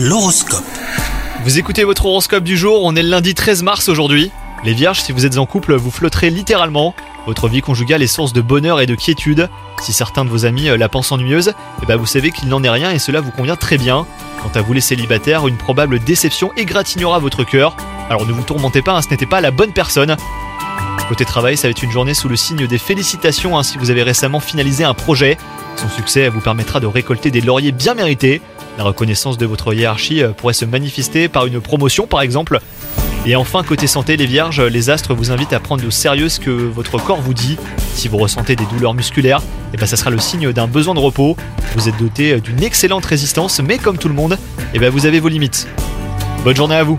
L'horoscope. Vous écoutez votre horoscope du jour, on est le lundi 13 mars aujourd'hui. Les vierges, si vous êtes en couple, vous flotterez littéralement. Votre vie conjugale est source de bonheur et de quiétude. Si certains de vos amis euh, la pensent ennuyeuse, eh ben vous savez qu'il n'en est rien et cela vous convient très bien. Quant à vous les célibataires, une probable déception égratignera votre cœur. Alors ne vous tourmentez pas, hein, ce n'était pas la bonne personne. Côté travail, ça va être une journée sous le signe des félicitations hein, si vous avez récemment finalisé un projet. Son succès vous permettra de récolter des lauriers bien mérités. La reconnaissance de votre hiérarchie euh, pourrait se manifester par une promotion par exemple. Et enfin, côté santé, les vierges, les astres vous invitent à prendre au sérieux ce que votre corps vous dit. Si vous ressentez des douleurs musculaires, eh ben ça sera le signe d'un besoin de repos. Vous êtes doté d'une excellente résistance, mais comme tout le monde, eh ben vous avez vos limites. Bonne journée à vous